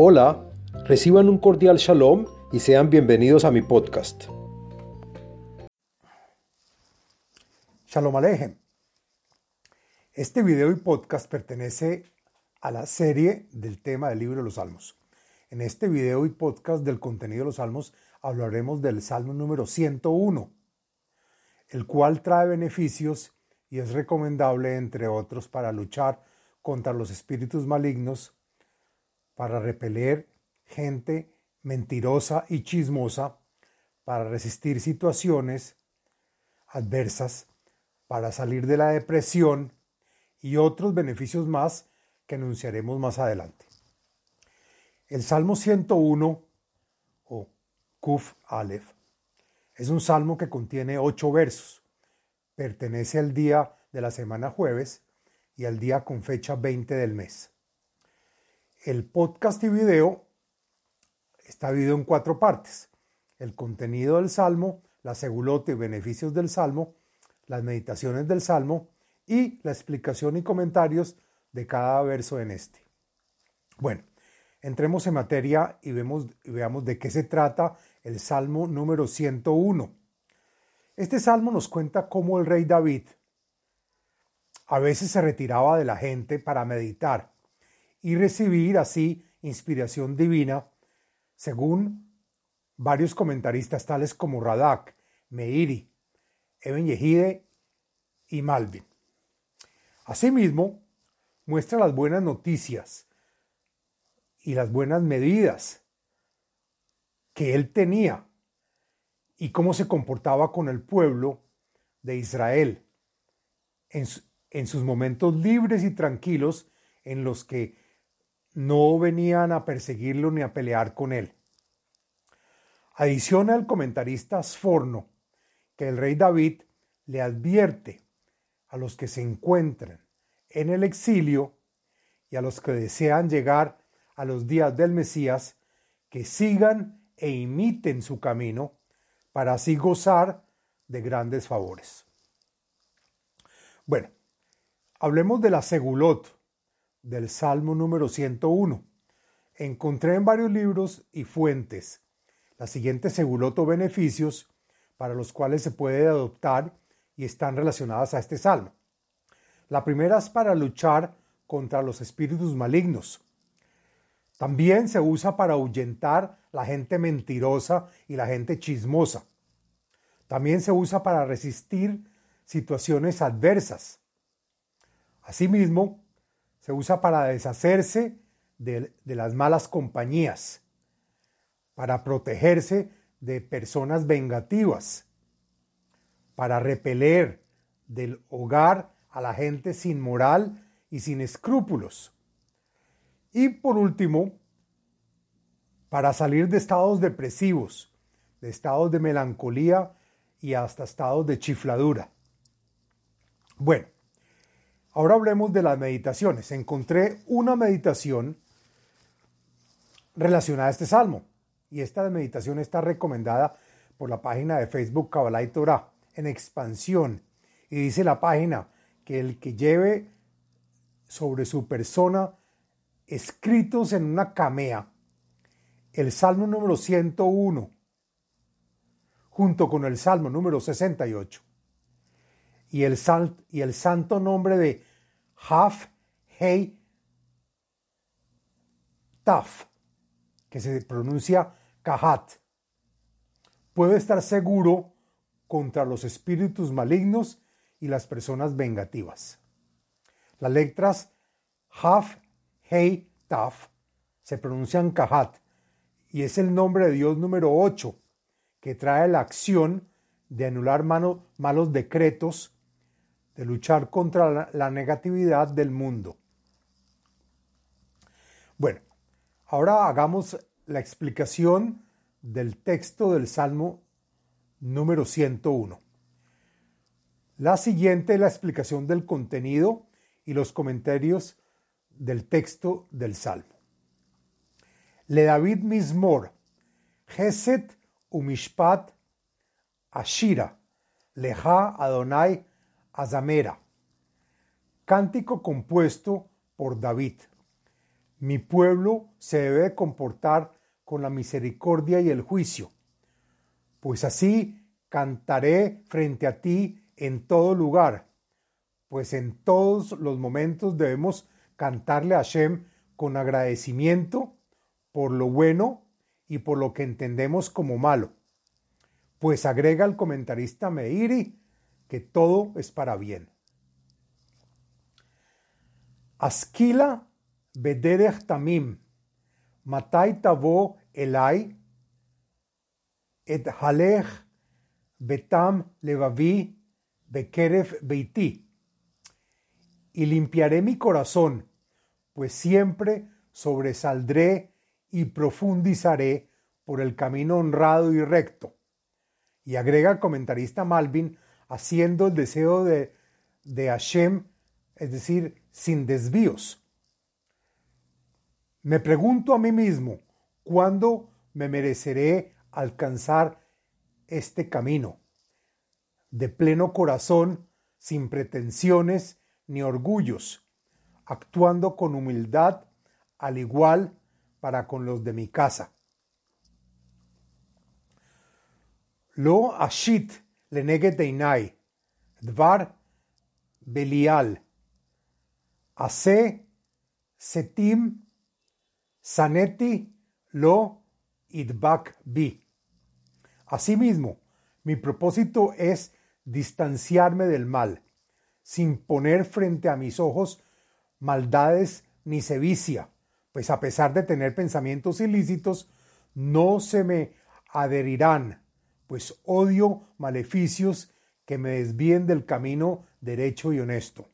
Hola, reciban un cordial shalom y sean bienvenidos a mi podcast. Shalom Alejem. Este video y podcast pertenece a la serie del tema del libro de los Salmos. En este video y podcast del contenido de los Salmos hablaremos del Salmo número 101, el cual trae beneficios y es recomendable, entre otros, para luchar contra los espíritus malignos, para repeler gente mentirosa y chismosa, para resistir situaciones adversas, para salir de la depresión y otros beneficios más que anunciaremos más adelante. El Salmo 101 o Kuf Aleph es un salmo que contiene ocho versos. Pertenece al día de la semana jueves y al día con fecha 20 del mes. El podcast y video está dividido en cuatro partes. El contenido del Salmo, la segulote y beneficios del Salmo, las meditaciones del Salmo y la explicación y comentarios de cada verso en este. Bueno, entremos en materia y, y veamos de qué se trata el Salmo número 101. Este salmo nos cuenta cómo el rey David a veces se retiraba de la gente para meditar y recibir así inspiración divina, según varios comentaristas tales como Radak, Meiri, Eben Yehide y Malvin. Asimismo, muestra las buenas noticias y las buenas medidas que él tenía y cómo se comportaba con el pueblo de Israel en, en sus momentos libres y tranquilos en los que no venían a perseguirlo ni a pelear con él. Adiciona el comentarista Sforno que el rey David le advierte a los que se encuentran en el exilio y a los que desean llegar a los días del Mesías que sigan e imiten su camino para así gozar de grandes favores. Bueno, hablemos de la segulot, del Salmo número 101. Encontré en varios libros y fuentes las siguientes seguloto beneficios para los cuales se puede adoptar y están relacionadas a este salmo. La primera es para luchar contra los espíritus malignos. También se usa para ahuyentar la gente mentirosa y la gente chismosa. También se usa para resistir situaciones adversas. Asimismo, se usa para deshacerse de, las malas compañías, para protegerse de personas vengativas, para repeler del hogar a la gente sin moral y sin escrúpulos. Y por último, para salir de estados depresivos, de estados de melancolía y hasta estados de chifladura. Bueno, Ahora hablemos de las meditaciones. Encontré una meditación relacionada a este salmo y esta meditación está recomendada por la página de Facebook Kabbalah y Torah en expansión y dice la página que el que lleve sobre su persona escritos en una camea el salmo número 101 junto con el salmo número 68 y el, y el santo nombre de Haf, Hei, Taf, que se pronuncia Kahat. Puede estar seguro contra los espíritus malignos y las personas vengativas. Las letras Haf, Hei, Taf se pronuncian Kahat y es el nombre de Dios número 8 que trae la acción de anular malos decretos de luchar contra la, negatividad del mundo. Bueno, ahora hagamos la explicación del texto del Salmo número 101. La siguiente es la explicación del contenido y los comentarios del texto del Salmo. Le David Mismor, Geset Umishpat Ashira, Leja Adonai Azamera. Cántico compuesto por David. Mi pueblo se debe comportar con la misericordia y el juicio, pues así cantaré frente a ti en todo lugar, pues en todos los momentos debemos cantarle a Hashem con agradecimiento por lo bueno y por lo que entendemos como malo. Pues agrega el comentarista Meiri que todo es para bien. Asquila bederech tamim, matai tavo elai, et halech betam levavi bekeref beiti. Y limpiaré mi corazón, pues siempre sobresaldré y profundizaré por el camino honrado y recto. Y agrega el comentarista Malvin, haciendo el deseo de, de Hashem, es decir, sin desvíos. Me pregunto a mí mismo, ¿cuándo me mereceré alcanzar este camino? De pleno corazón, sin pretensiones ni orgullos, actuando con humildad, al igual para con los de mi casa. Lo ashit lenege deinai, dvar belial, ase setim saneti lo idbak bi. Asimismo, mi propósito es distanciarme del mal, sin poner frente a mis ojos maldades ni sevicia, pues a pesar de tener pensamientos ilícitos, no se me adherirán, pues odio maleficios que me desvíen del camino derecho y honesto.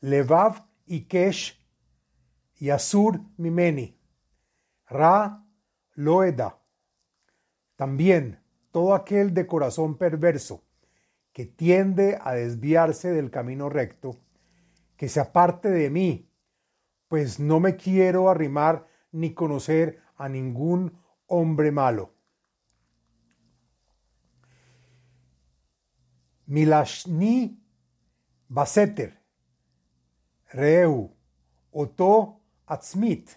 Levav y Kesh y Asur Mimeni, Ra Loeda. También todo aquel de corazón perverso que tiende a desviarse del camino recto, que se aparte de mí, pues no me quiero arrimar ni conocer a ningún hombre malo. Milashni Baseter, Reu, Oto Atzmit,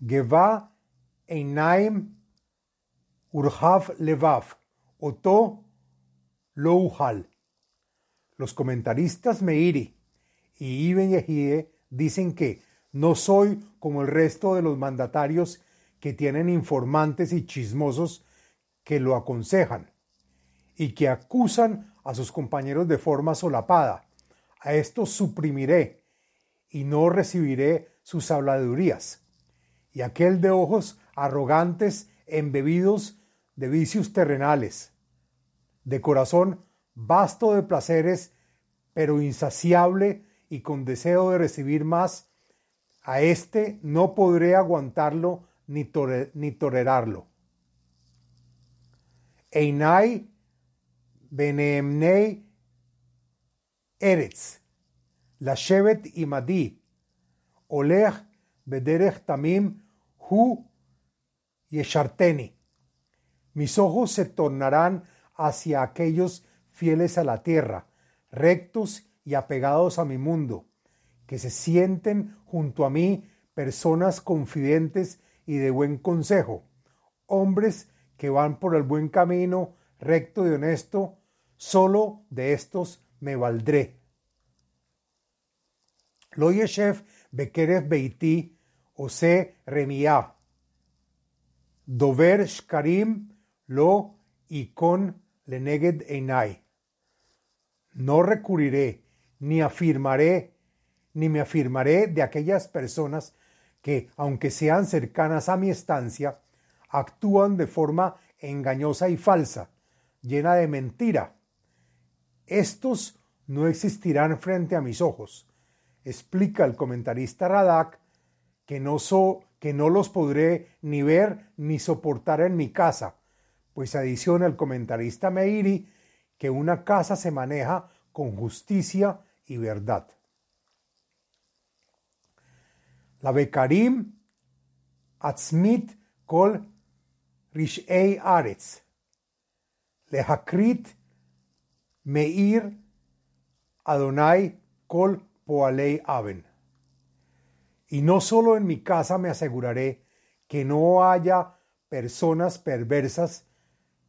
Geva Einaim Urhav Levav, Oto Louhal. Los comentaristas Meiri y Ibn Yehide dicen que no soy como el resto de los mandatarios que tienen informantes y chismosos que lo aconsejan y que acusan a sus compañeros de forma solapada. A estos suprimiré y no recibiré sus habladurías. Y aquel de ojos arrogantes, embebidos de vicios terrenales, de corazón vasto de placeres, pero insaciable y con deseo de recibir más, a éste no podré aguantarlo ni, tolerarlo. Einai beneemnei eretz, shevet imadi, olech bederech tamim hu yesharteni. Mis ojos se tornarán hacia aquellos fieles a la tierra, rectos y apegados a mi mundo, que se sienten junto a mí personas confidentes y de buen consejo, hombres que van por el buen camino, recto y honesto, solo de estos me valdré. Lo yeshev bekerev beiti ose remia. Dover shkarim lo ikon leneged einai. No recurriré ni afirmaré, ni me afirmaré de aquellas personas que, aunque sean cercanas a mi estancia, actúan de forma engañosa y falsa, llena de mentira. Estos no existirán frente a mis ojos. Explica el comentarista Radak que no, so, que no los podré ni ver ni soportar en mi casa, pues adiciona el comentarista Meiri que una casa se maneja con justicia y verdad. La Bekarim Atzmit Kol Rishei Aretz Lehakrit Meir Adonai Kol Poalei Aben. Y no solo en mi casa me aseguraré que no haya personas perversas,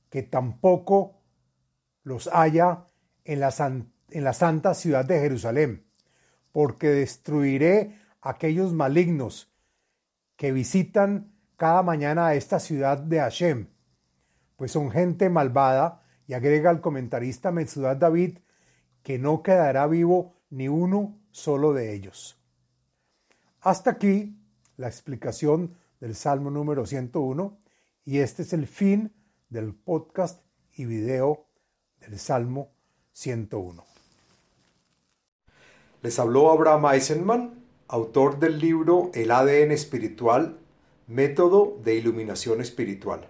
que tampoco los haya en la, en la santa ciudad de Jerusalén, porque destruiré aquellos malignos que visitan cada mañana a esta ciudad de Hashem, pues son gente malvada, y agrega el comentarista Metzudat David que no quedará vivo ni uno solo de ellos. Hasta aquí la explicación del Salmo número 101 y este es el fin del podcast y video del Salmo 101. Les habló Abraham Eisenman, autor del libro El ADN espiritual, método de iluminación espiritual.